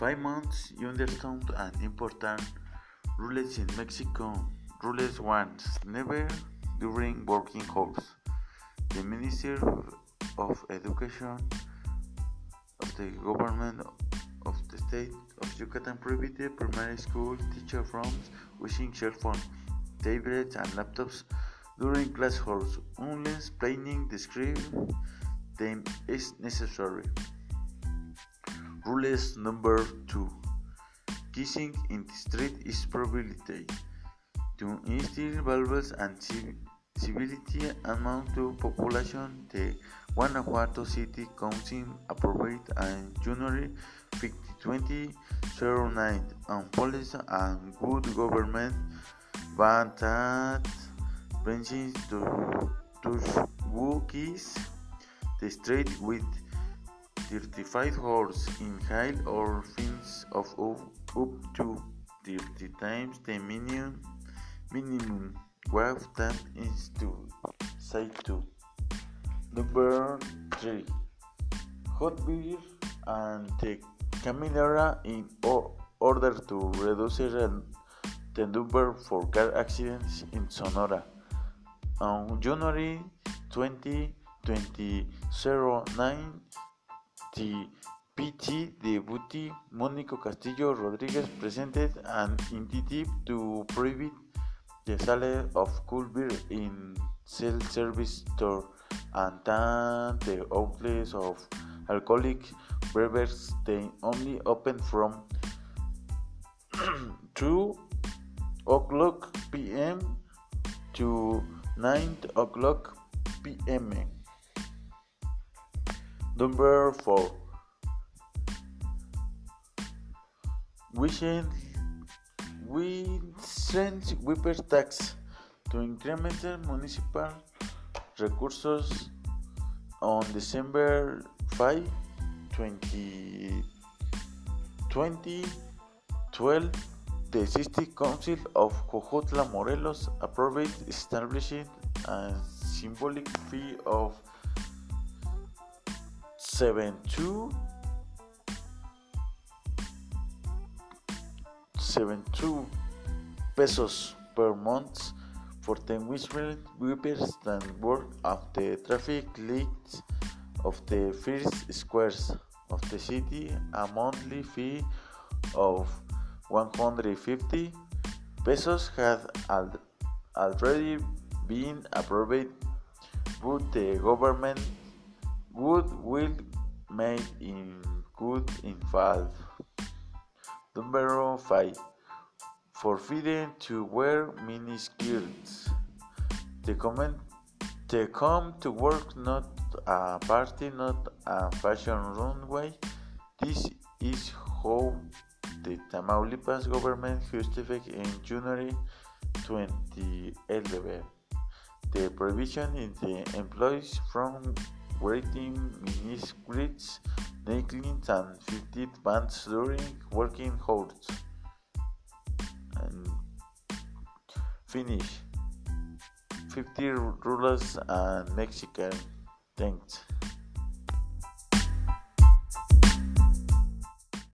five months, you understand an important rules in Mexico. Rules once, never during working hours. The Minister of Education of the government of the state of Yucatan prohibited primary school teacher from using cell phones, tablets, and laptops during class hours unless planning described them is necessary. Rules number two: Kissing in the street is prohibited. To instill values and civility among the population, the Guanajuato City Council approved on January 50, 2009 on police and good government ban that brings to, to kiss the street with 35 horse in height or fins of up to 30 times the minimum minimum wave that is to say to. Number 3 hot beer and the caminera in order to reduce the number for car accidents in Sonora. On January 20 2009 the PT Deputy Mónico Castillo Rodriguez presented an initiative to prohibit the sale of cool beer in self-service stores and the outlets of alcoholic beverages they only open from 2 o'clock p.m. to 9 o'clock p.m. Number 4 Wishing we send Whipper tax to increment municipal recursos on December 5, 20, 2012. The City Council of Jojutla Morelos approved establishing a symbolic fee of 72 72 pesos per month for 10 whippers that work of the traffic lights of the first squares of the city. A monthly fee of 150 pesos had already been approved but the government would will made in good in valve. Number 5. Forbidden to wear miniskirts. The comment they come to work not a party, not a fashion runway. This is how the Tamaulipas government justified in January 2011 the provision in the employees from wearing miniskirts, necklines, and fitted pants during working hours. And finish 50 rulers and Mexican. Thanks.